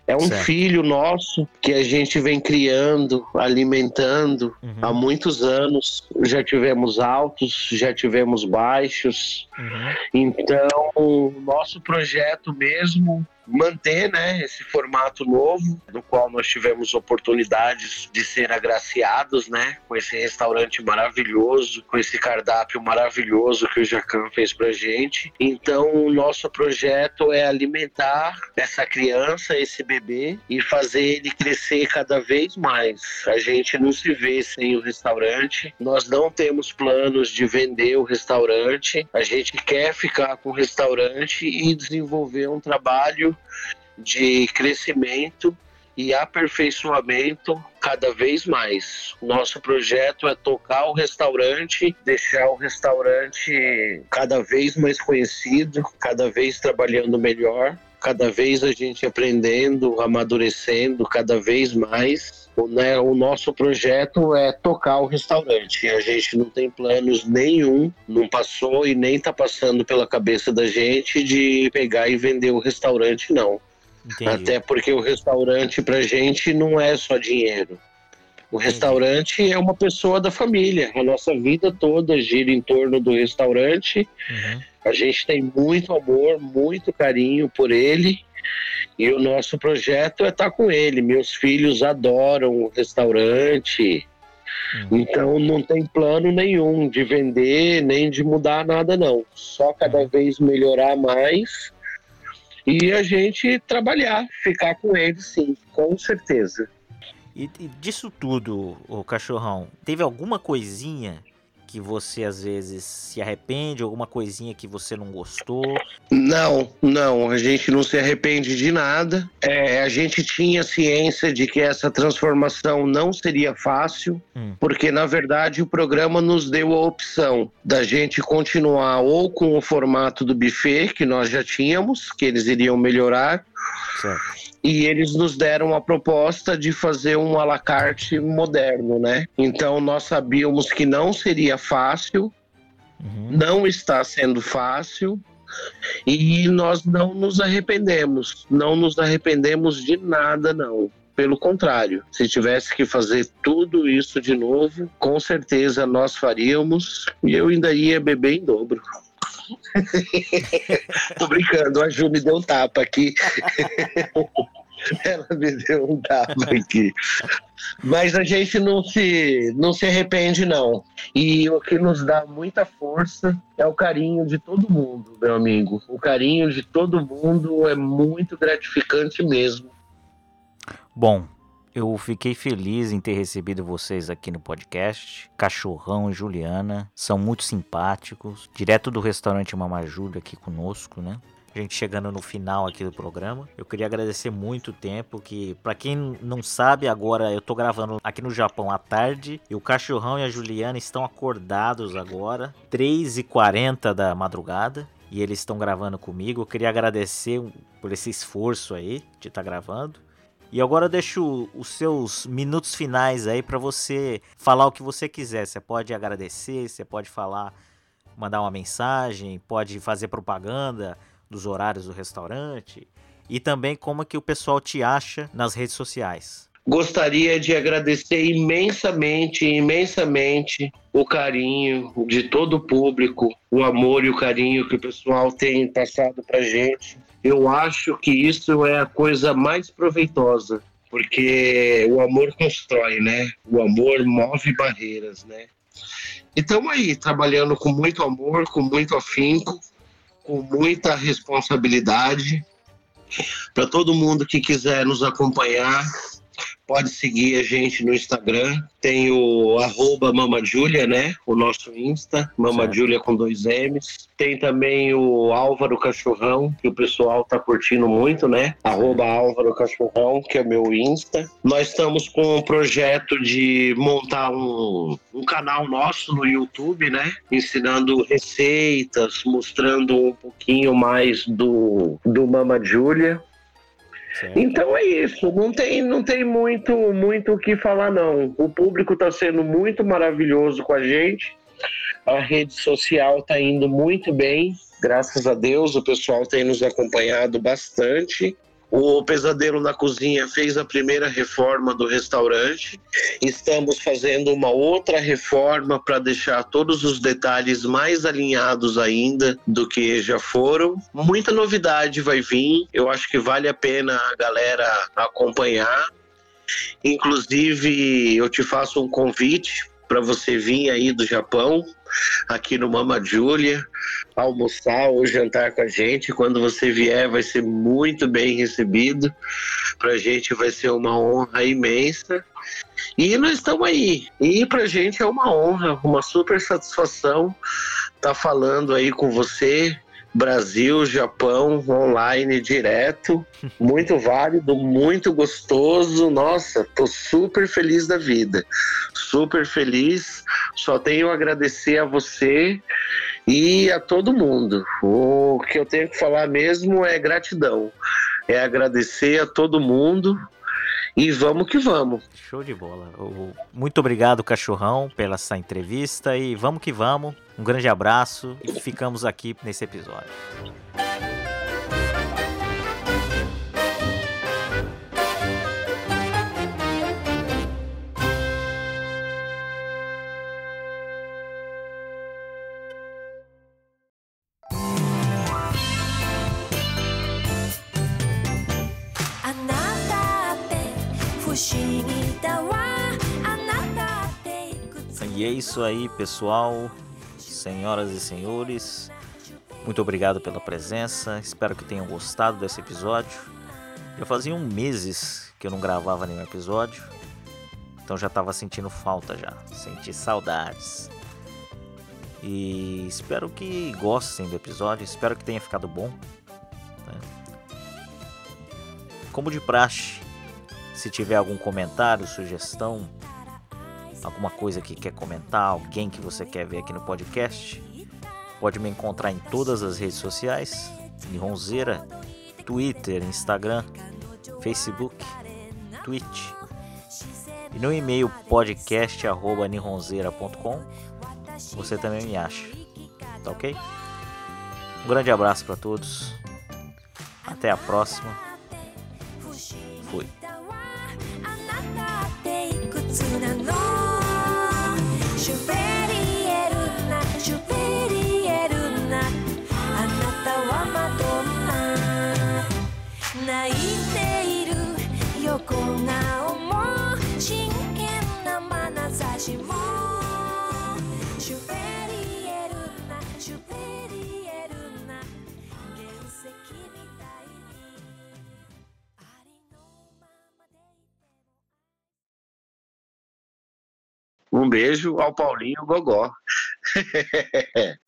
Speaker 3: É um certo. filho nosso que a gente vem criando, alimentando uhum. há muitos anos. Já tivemos altos, já tivemos baixos. Uhum. Então, o nosso projeto mesmo manter né, esse formato novo, no qual nós tivemos oportunidades de ser agraciados né, com esse restaurante maravilhoso, com esse cardápio maravilhoso que o Jacan fez pra gente. Então, o nosso projeto é alimentar essa criança, esse bebê, e fazer ele crescer cada vez mais. A gente não se vê sem o restaurante, nós não temos planos de vender o restaurante, a gente quer ficar com o restaurante e desenvolver um trabalho de crescimento e aperfeiçoamento cada vez mais. Nosso projeto é tocar o restaurante, deixar o restaurante cada vez mais conhecido, cada vez trabalhando melhor, cada vez a gente aprendendo, amadurecendo cada vez mais. O, né, o nosso projeto é tocar o restaurante. A gente não tem planos nenhum, não passou e nem está passando pela cabeça da gente de pegar e vender o restaurante, não. Entendi. Até porque o restaurante pra gente não é só dinheiro. O restaurante Entendi. é uma pessoa da família. A nossa vida toda gira em torno do restaurante. Uhum. A gente tem muito amor, muito carinho por ele. E o nosso projeto é estar com ele. Meus filhos adoram o restaurante.
Speaker 1: Hum.
Speaker 3: Então não tem plano nenhum de vender nem de mudar nada, não. Só cada vez melhorar mais e a gente trabalhar, ficar com ele, sim, com certeza.
Speaker 1: E, e disso tudo, o cachorrão, teve alguma coisinha que você às vezes se arrepende, alguma coisinha que você não gostou?
Speaker 3: Não, não, a gente não se arrepende de nada. É, a gente tinha ciência de que essa transformação não seria fácil,
Speaker 1: Hum.
Speaker 3: porque na verdade o programa nos deu a opção da gente continuar ou com o formato do buffet que nós já tínhamos, que eles iriam melhorar,
Speaker 1: Certo.
Speaker 3: e eles nos deram a proposta de fazer um à la carte moderno, né? Então nós sabíamos que não seria fácil,
Speaker 1: Uhum.
Speaker 3: não está sendo fácil e nós não nos arrependemos, não nos arrependemos de nada, não. Pelo contrário, se tivesse que fazer tudo isso de novo, com certeza nós faríamos e eu ainda ia beber em dobro. Tô brincando, a Ju me deu um tapa aqui. Ela me deu um tapa aqui. Mas a gente não se, não se arrepende, não. E o que nos dá muita força é o carinho de todo mundo, meu amigo. O carinho de todo mundo é muito gratificante mesmo.
Speaker 1: Bom, eu fiquei feliz em ter recebido vocês aqui no podcast. Cachorrão e Juliana são muito simpáticos, direto do restaurante Mama Júlia aqui conosco, né? A gente chegando no final aqui do programa. Eu queria agradecer muito o tempo que, pra quem não sabe, agora eu tô gravando aqui no Japão à tarde e o Cachorrão e a Juliana estão acordados agora, 3h40 da madrugada. E eles estão gravando comigo. Eu queria agradecer por esse esforço aí de estar gravando. E agora eu deixo os seus minutos finais aí para você falar o que você quiser. Você pode agradecer, você pode falar, mandar uma mensagem, pode fazer propaganda dos horários do restaurante e também como é que o pessoal te acha nas redes sociais.
Speaker 3: Gostaria de agradecer imensamente, imensamente o carinho de todo o público, o amor e o carinho que o pessoal tem passado pra gente. Eu acho que isso é a coisa mais proveitosa, porque o amor constrói, né? O amor move barreiras, né? E estamos aí, trabalhando com muito amor, com muito afinco, com muita responsabilidade. Para todo mundo que quiser nos acompanhar, pode seguir a gente no Instagram. Tem o arroba Mamajulia, né? O nosso Insta, Mamajulia com dois M's. Tem também o Álvaro Cachorrão, que o pessoal tá curtindo muito, né? Arroba Álvaro Cachorrão, que é meu Insta. Nós estamos com um projeto de montar um, um canal nosso no YouTube, né? Ensinando receitas, mostrando um pouquinho mais do, do Mama Julia. Então é isso, não tem, não tem muito, muito o que falar não. O público está sendo muito maravilhoso com a gente. A rede social está indo muito bem, graças a Deus. O pessoal tem nos acompanhado bastante. O Pesadelo na Cozinha fez a primeira reforma do restaurante. Estamos fazendo uma outra reforma para deixar todos os detalhes mais alinhados ainda do que já foram. Muita novidade vai vir. Eu acho que vale a pena a galera acompanhar. Inclusive, eu te faço um convite para você vir aí do Japão, aqui no Mama Julia, almoçar ou jantar com a gente. Quando você vier, vai ser muito bem recebido. Para a gente vai ser uma honra imensa. E nós estamos aí. E para a gente é uma honra, uma super satisfação estar falando aí com você. Brasil, Japão, online, direto. Muito válido, muito gostoso. Nossa, tô super feliz da vida. Super feliz. Só tenho a agradecer a você e a todo mundo. O que eu tenho que falar mesmo é gratidão. É agradecer a todo mundo e vamos que vamos.
Speaker 1: Show de bola. Muito obrigado, cachorrão, pela essa entrevista e vamos que vamos. Um grande abraço e ficamos aqui nesse episódio. E é isso aí, pessoal, senhoras e senhores. Muito obrigado pela presença. Espero que tenham gostado desse episódio. Já faziam meses que eu não gravava nenhum episódio, então já estava sentindo falta já, senti saudades. E espero que gostem do episódio, espero que tenha ficado bom. Né? Como de praxe, se tiver algum comentário, sugestão, alguma coisa que quer comentar, alguém que você quer ver aqui no podcast, pode me encontrar em todas as redes sociais, Nihonzeira, Twitter, Instagram, Facebook, Twitch. E no e-mail podcast@nihonzeira.com você também me acha. Tá OK? Um grande abraço para todos. Até a próxima. Fui.
Speaker 3: Um beijo ao Paulinho Gogó.